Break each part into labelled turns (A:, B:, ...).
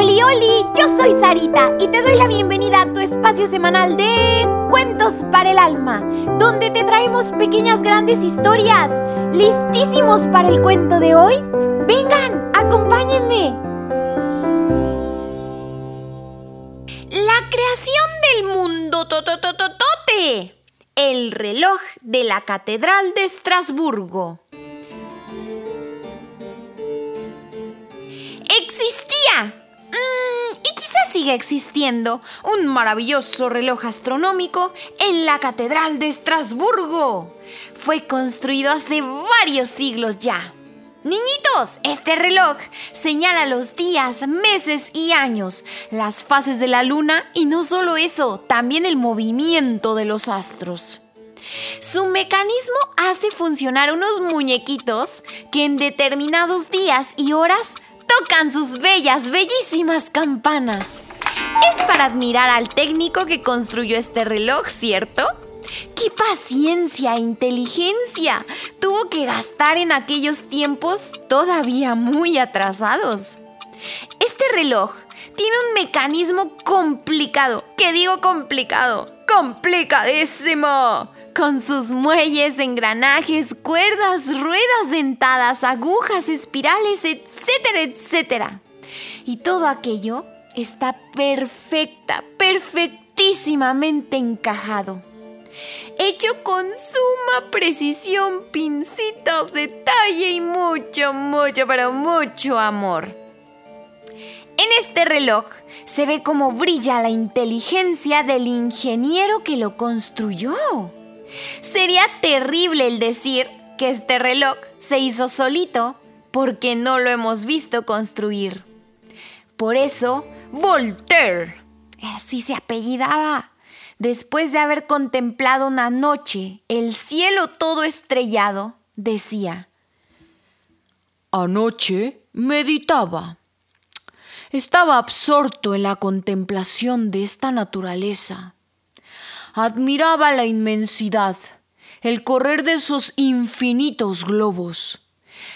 A: Oli, oli, yo soy Sarita y te doy la bienvenida a tu espacio semanal de Cuentos para el Alma, donde te traemos pequeñas grandes historias. ¿Listísimos para el cuento de hoy? Vengan, acompáñenme. La creación del mundo totototote. El reloj de la Catedral de Estrasburgo. Mm, y quizás siga existiendo un maravilloso reloj astronómico en la Catedral de Estrasburgo. Fue construido hace varios siglos ya. Niñitos, este reloj señala los días, meses y años, las fases de la luna y no solo eso, también el movimiento de los astros. Su mecanismo hace funcionar unos muñequitos que en determinados días y horas tocan sus bellas, bellísimas campanas. Es para admirar al técnico que construyó este reloj, ¿cierto? ¡Qué paciencia e inteligencia tuvo que gastar en aquellos tiempos todavía muy atrasados! Este reloj tiene un mecanismo complicado. ¿Qué digo complicado? ¡Complicadísimo! Con sus muelles, engranajes, cuerdas, ruedas dentadas, agujas, espirales, etcétera, etcétera. Y todo aquello está perfecta, perfectísimamente encajado. Hecho con suma precisión, pincitas, detalle y mucho, mucho, pero mucho amor. En este reloj se ve cómo brilla la inteligencia del ingeniero que lo construyó. Sería terrible el decir que este reloj se hizo solito porque no lo hemos visto construir. Por eso, Voltaire, así se apellidaba, después de haber contemplado una noche el cielo todo estrellado, decía,
B: Anoche meditaba. Estaba absorto en la contemplación de esta naturaleza admiraba la inmensidad, el correr de esos infinitos globos,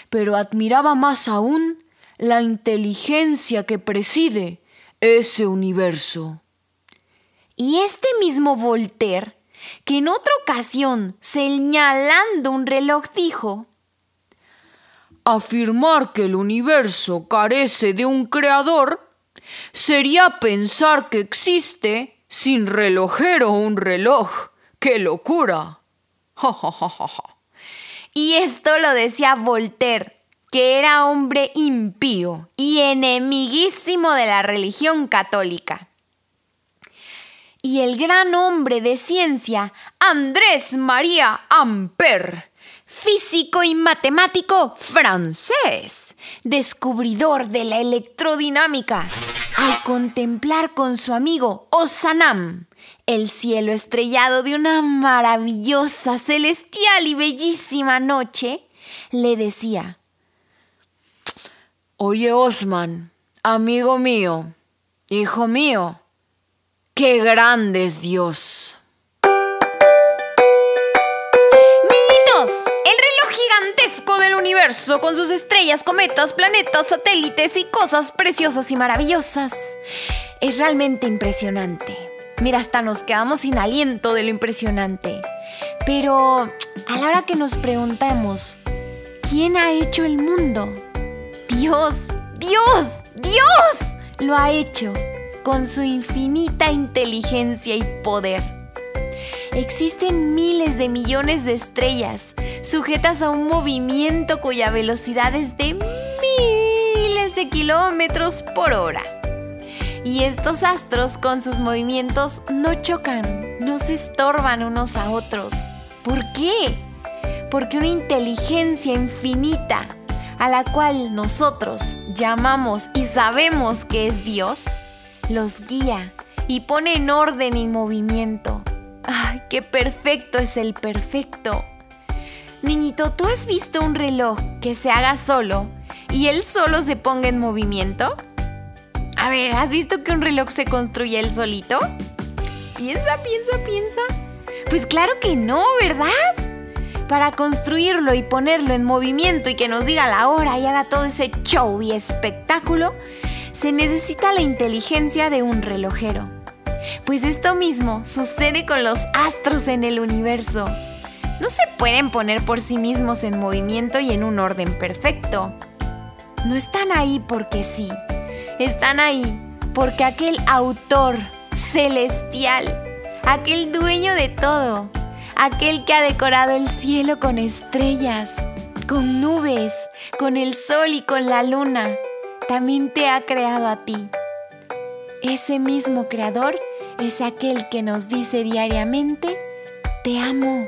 B: pero admiraba más aún la inteligencia que preside ese universo.
A: Y este mismo Voltaire, que en otra ocasión, señalando un reloj, dijo,
B: Afirmar que el universo carece de un creador sería pensar que existe sin relojero un reloj. ¡Qué locura!
A: y esto lo decía Voltaire, que era hombre impío y enemiguísimo de la religión católica. Y el gran hombre de ciencia, Andrés María Ampère, físico y matemático francés, descubridor de la electrodinámica, al contemplar con su amigo Osanam el cielo estrellado de una maravillosa, celestial y bellísima noche, le decía,
B: Oye Osman, amigo mío, hijo mío, qué grande es Dios.
A: Con sus estrellas, cometas, planetas, satélites y cosas preciosas y maravillosas. Es realmente impresionante. Mira, hasta nos quedamos sin aliento de lo impresionante. Pero a la hora que nos preguntamos, ¿quién ha hecho el mundo? Dios, Dios, Dios lo ha hecho con su infinita inteligencia y poder. Existen miles de millones de estrellas sujetas a un movimiento cuya velocidad es de miles de kilómetros por hora. Y estos astros con sus movimientos no chocan, no se estorban unos a otros. ¿Por qué? Porque una inteligencia infinita a la cual nosotros llamamos y sabemos que es Dios, los guía y pone en orden y movimiento. ¡Ay, qué perfecto es el perfecto! Niñito, ¿tú has visto un reloj que se haga solo y él solo se ponga en movimiento? A ver, ¿has visto que un reloj se construye él solito? Piensa, piensa, piensa. Pues claro que no, ¿verdad? Para construirlo y ponerlo en movimiento y que nos diga la hora y haga todo ese show y espectáculo, se necesita la inteligencia de un relojero. Pues esto mismo sucede con los astros en el universo. No se pueden poner por sí mismos en movimiento y en un orden perfecto. No están ahí porque sí. Están ahí porque aquel autor celestial, aquel dueño de todo, aquel que ha decorado el cielo con estrellas, con nubes, con el sol y con la luna, también te ha creado a ti. Ese mismo creador es aquel que nos dice diariamente, te amo.